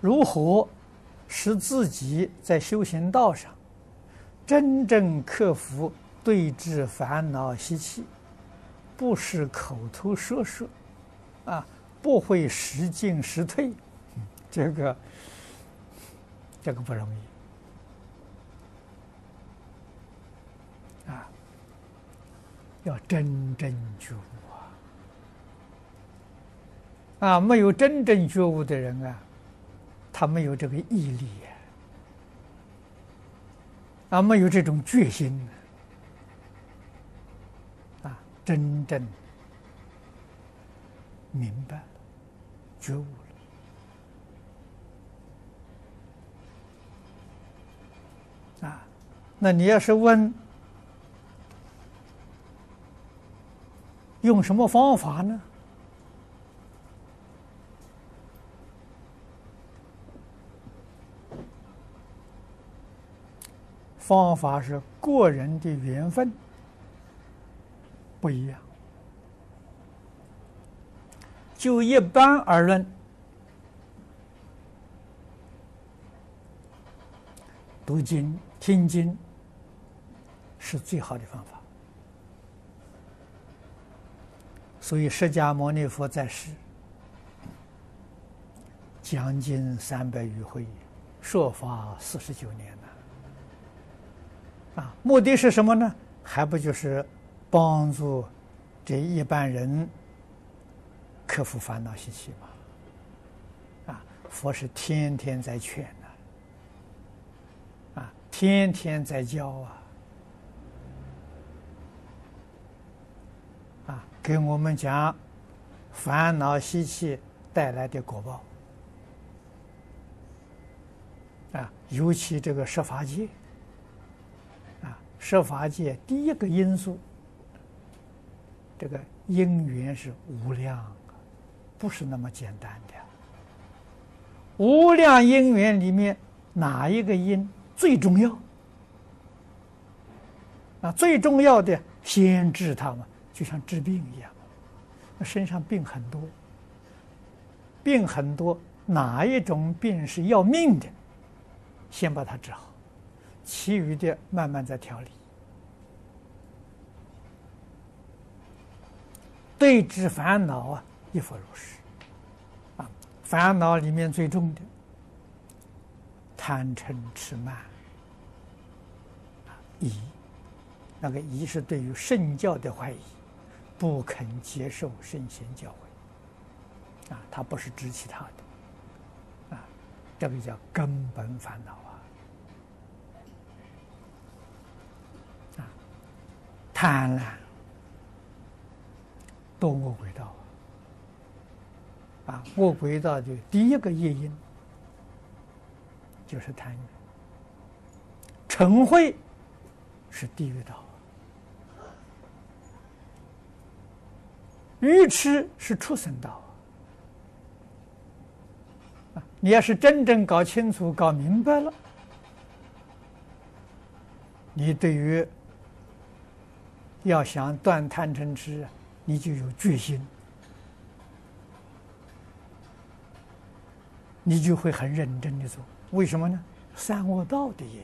如何使自己在修行道上真正克服对治烦恼习气，不是口头说说，啊，不会时进时退，这个这个不容易。要真正觉悟啊！啊，没有真正觉悟的人啊，他没有这个毅力呀，啊，没有这种决心啊，真正明白了，觉悟了啊，那你要是问？用什么方法呢？方法是个人的缘分不一样。就一般而论，读经、听经是最好的方法。所以，释迦牟尼佛在世将近三百余回，说法四十九年了。啊，目的是什么呢？还不就是帮助这一般人克服烦恼习气吗？啊，佛是天天在劝呐，啊，天天在教啊。啊给我们讲烦恼习气带来的果报啊，尤其这个十法界设，法界第一个因素，这个因缘是无量，不是那么简单的。无量因缘里面哪一个因最重要？啊，最重要的先治他们。就像治病一样，那身上病很多，病很多，哪一种病是要命的，先把它治好，其余的慢慢再调理。对治烦恼啊，亦复如是。啊，烦恼里面最重的贪嗔痴慢，疑，那个疑是对于圣教的怀疑。不肯接受圣贤教诲，啊，他不是指其他的，啊，这个叫根本烦恼贪婪，堕恶鬼道，啊，恶鬼道的第一个业因就是贪欲，嗔恚是地狱道。愚痴是畜生道啊！你要是真正搞清楚、搞明白了，你对于要想断贪嗔痴，你就有决心，你就会很认真的做。为什么呢？三恶道的原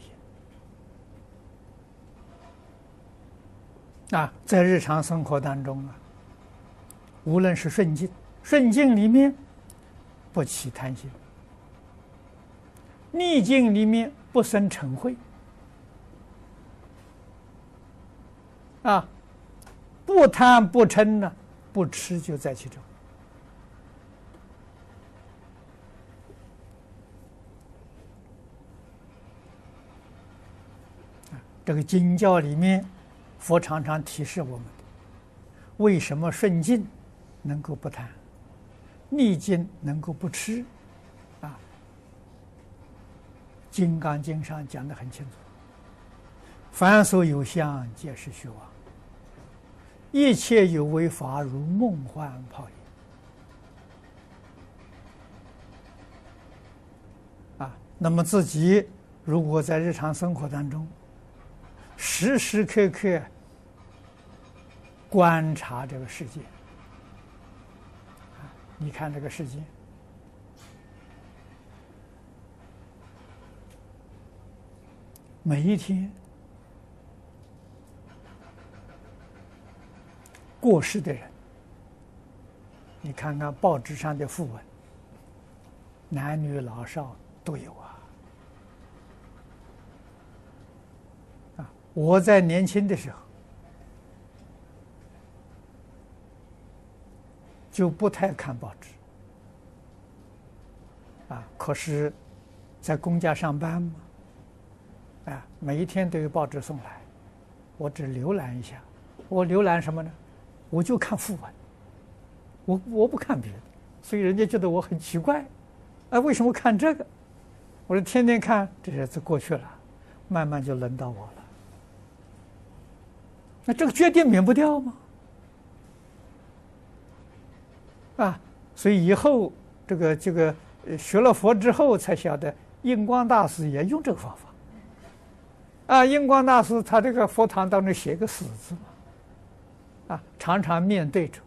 因啊，在日常生活当中啊。无论是顺境，顺境里面不起贪心；逆境里面不生嗔恚。啊，不贪不嗔呢，不吃就在其中。这个经教里面，佛常常提示我们：为什么顺境？能够不贪，逆境能够不吃，啊，《金刚经》上讲的很清楚：凡所有相，皆是虚妄；一切有为法如梦幻泡影。啊那么自己如果在日常生活当中时时刻刻观察这个世界你看这个世界每一天过世的人，你看看报纸上的訃闻，男女老少都有啊。啊，我在年轻的时候就不太看报纸。啊，可是，在公家上班嘛，啊，每一天都有报纸送来，我只浏览一下。我浏览什么呢？我就看訃闻。我我不看别的，所以人家觉得我很奇怪。哎，为什么看这个？我说天天看，这日子过去了，慢慢就轮到我了。那这个决定免不掉吗？啊，所以以后这个这个。学了佛之后，才晓得印光大师也用这个方法。啊，印光大师他这个佛堂当中写个死字，啊，常常面对着。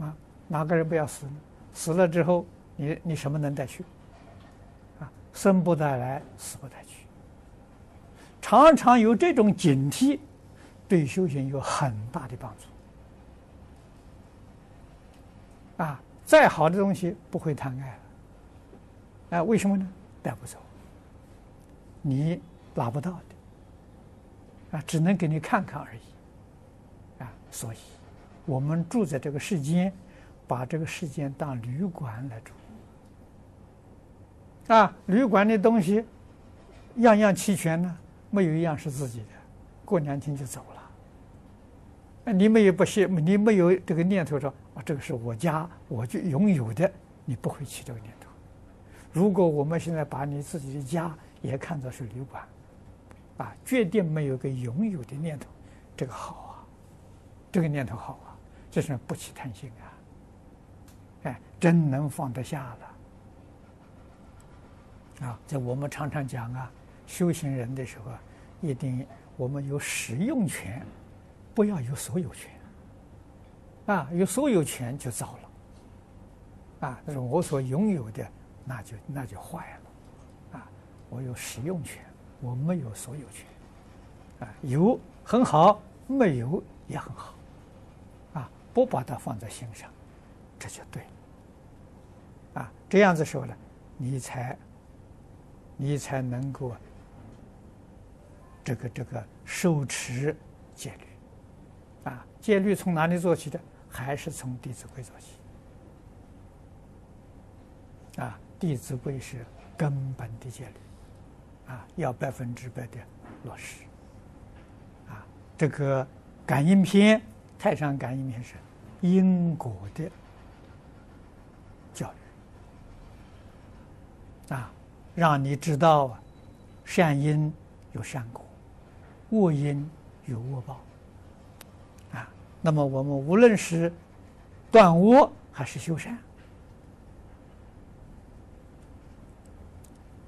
啊，哪个人不要死呢？死了之后，你你什么能带去？啊，生不带来，死不带去。常常有这种警惕，对修行有很大的帮助。啊。再好的东西不会贪爱了，哎，为什么呢？带不走，你拿不到的，啊，只能给你看看而已，所以，我们住在这个世间，把这个世间当旅馆来住，啊，旅馆的东西，样样齐全呢，没有一样是自己的，过两天就走了。你没有不信，你没有这个念头说啊，这个是我家，我就拥有的，你不会起这个念头。如果我们现在把你自己的家也看作是旅馆，啊，决定没有个拥有的念头，这个好，这个念头好啊，这是不起贪心啊，哎，真能放得下了。啊，在我们常常讲啊，修行人的时候，一定我们有使用权。不要有所有权，啊，有所有权就糟了，啊，那是我所拥有的，那就那就坏了，啊，我有使用权，我没有所有权，啊，有很好，没有也很好，不把它放在心上，这就对了，啊，这样子说呢，你才，你才能够，这个这个受持戒律。啊，戒律从哪里做起的？还是从《弟子规》做起。啊，《弟子规》是根本的戒律，啊，要百分之百的落实。啊，这个感应篇，太上感应篇是因果的教育。啊，让你知道，善因有善果，恶因有恶报啊。那么我们无论是断恶还是修善，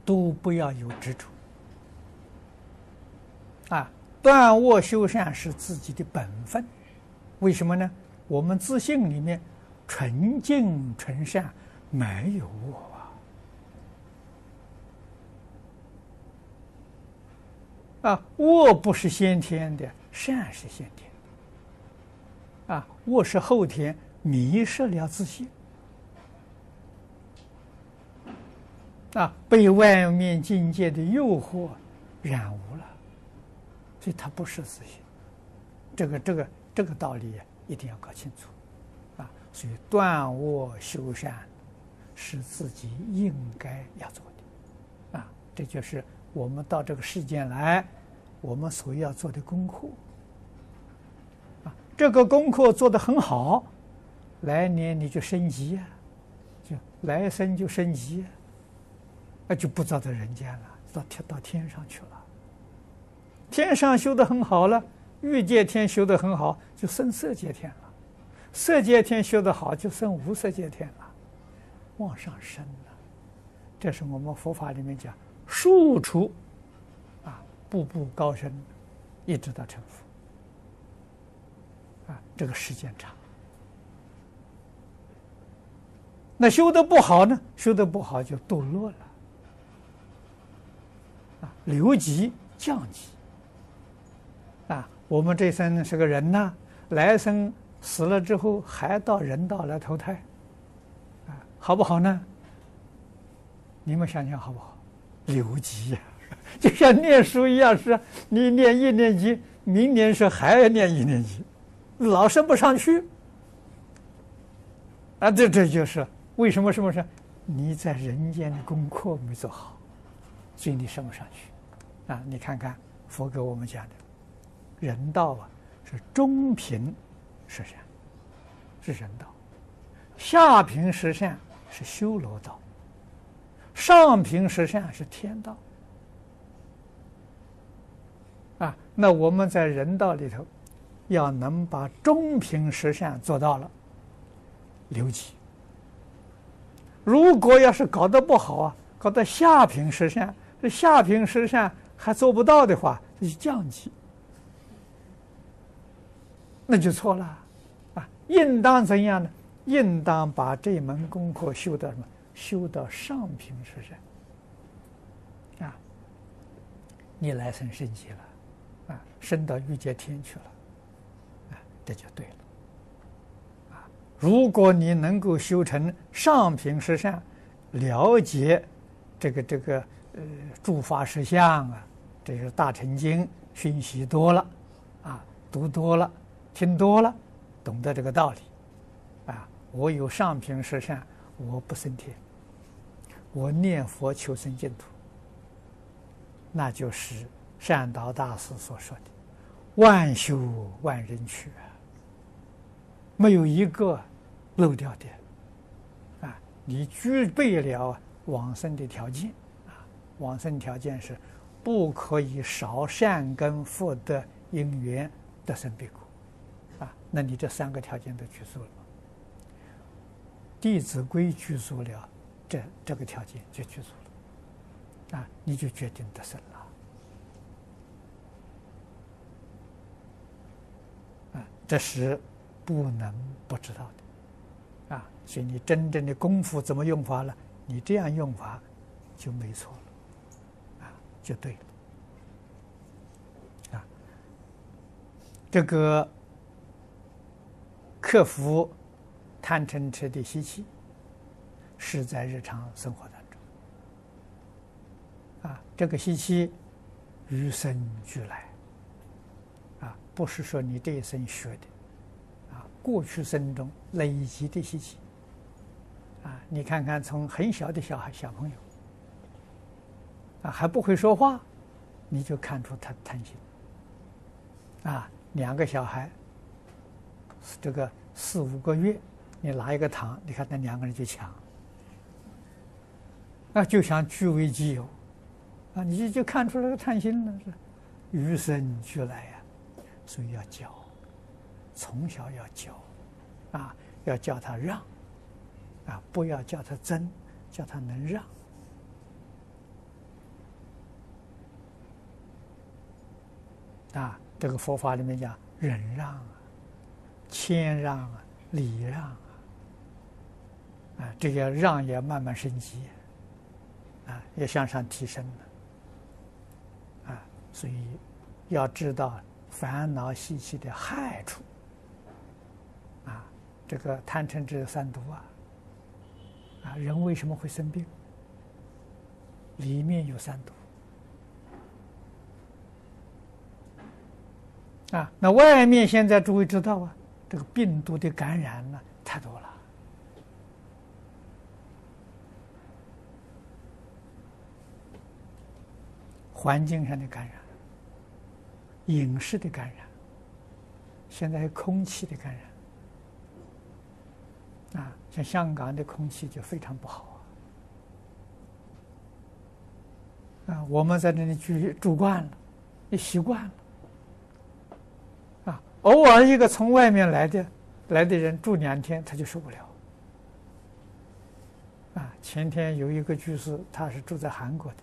都不要有执着。啊，断恶修善是自己的本分，为什么呢？我们自信里面纯净纯善，没有恶啊！啊，恶不是先天的，善是先天。啊，我是后天迷失了自信，啊，被外面境界的诱惑染污了，所以他不是自信。这个、这个、这个道理一定要搞清楚，啊，所以断恶修善是自己应该要做的，啊，这就是我们到这个世间来，我们所要做的功课。这个功课做得很好，来年你就升级呀，就来生就升级，那就不造在人间了，到天到天上去了。天上修得很好了，欲界天修得很好，就生色界天了；色界天修得好，就生无色界天了，往上升了。这是我们佛法里面讲，数处啊，步步高升，一直到成佛。啊，这个时间长。那修得不好呢？修得不好就堕落了。啊，留级降级。我们这生是个人呐，来生死了之后还到人道来投胎，啊，好不好呢？你们想想好不好？留级呀，就像念书一样，是你念一年级，明年是还要念一年级，老升不上去。啊，这这就是为什么？什么是你在人间的功课没做好，所以你升不上去？啊，你看看佛给我们讲的，人道啊是中品十善，是人道；下品十善是修罗道。上品十善是天道，啊，那我们在人道里头，要能把中品十善做到了，留级。如果要是搞得不好啊，搞得下品十善，这下品十善还做不到的话，那就降级，那就错了，啊，应当怎样呢？应当把这门功课修到什么？修到上品十善，啊，你来生升级了，啊，升到欲界天去了，啊，这就对了，啊，如果你能够修成上品十善，了解这个这个呃诸法实相啊，这个大乘经讯息多了，啊，读多了，听多了，懂得这个道理，啊，我有上品十善，我不升天。我念佛求生净土，那就是善导大师所说的“万修万人去”，没有一个漏掉的啊！你具备了往生的条件啊，往生条件是不可以少善根福德因缘得生彼国，那你这三个条件都具足了，《弟子规》具足了。这这个条件就具足了，啊，你就决定得生了，啊，这是不能不知道的，啊，所以你真正的功夫怎么用法了？你这样用法就没错了，啊，就对了，啊，这个克服贪嗔痴的习气。是在日常生活当中，啊，这个习气与生俱来，啊，不是说你这一生学的，啊，过去生中累积的习气，啊，你看看从很小的小孩小朋友，啊，还不会说话，你就看出他贪心，啊，两个小孩，这个四五个月，你拿一个糖，你看那两个人就抢。那就想据为己有，啊，你就就看出来个贪心了，是。与生俱来呀，所以要教，从小要教，啊，要教他让，啊，不要叫他争，叫他能让，啊，这个佛法里面讲忍让啊，谦让啊，礼让啊，啊，这个让也慢慢升级。啊，也向上提升了，啊，所以要知道烦恼习气的害处，啊，这个贪嗔痴三毒啊，啊，人为什么会生病？里面有三毒，啊，那外面现在诸位知道啊，这个病毒的感染呢，太多了。环境上的感染，饮食的感染，现在空气的感染，啊，像香港的空气就非常不好啊，啊，我们在那里住住惯了，也习惯了，偶尔一个从外面来的来的人住两天他就受不了，啊，前天有一个居士，他是住在韩国的。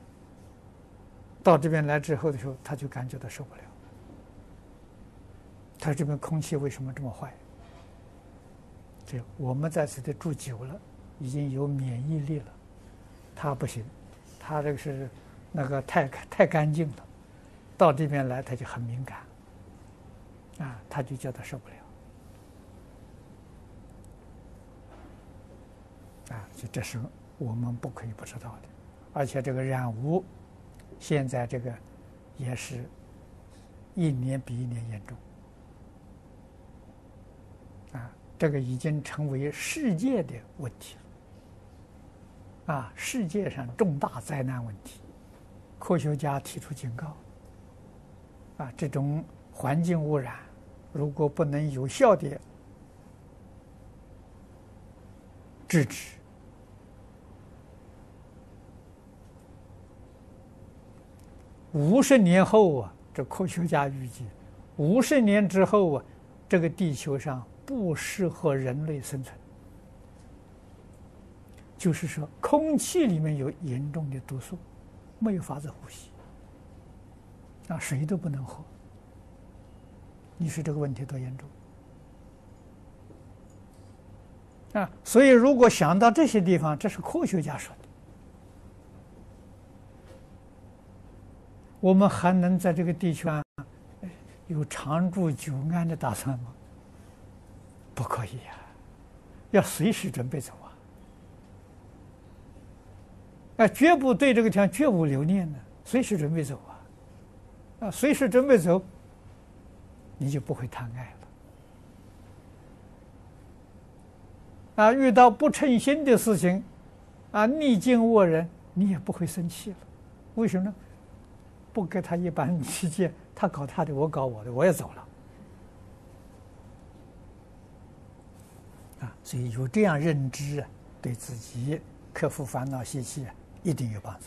到这边来之后的时候，他就感觉到受不了。他这边空气为什么这么坏？这我们在此地住久了，已经有免疫力了。他不行，他这个是那个太太干净了，到这边来他就很敏感，啊，他就觉得受不了，啊，就这是我们不可以不知道的，而且这个染污，现在这个也是一年比一年严重，啊，这个已经成为世界的问题了，啊，世界上重大灾难问题。科学家提出警告：啊，这种环境污染，如果不能有效的制止，五十年后啊，这科学家预计，五十年之后啊，这个地球上不适合人类生存。就是说，空气里面有严重的毒素。没有法子呼吸，啊，谁都不能喝。你说这个问题多严重？啊，所以如果想到这些地方，这是科学家说的，我们还能在这个地球上有长住久安的打算吗？不可以呀，要随时准备走啊。啊，绝不对这个地方绝无留恋的，随时准备走啊！啊，随时准备走，你就不会贪爱了。啊，遇到不称心的事情，啊，逆境恶人，你也不会生气了。为什么呢？不跟他一般意见，他搞他的，我搞我的，我也走了。啊，所以有这样认知啊，对自己克服烦恼习气啊。一定有帮助。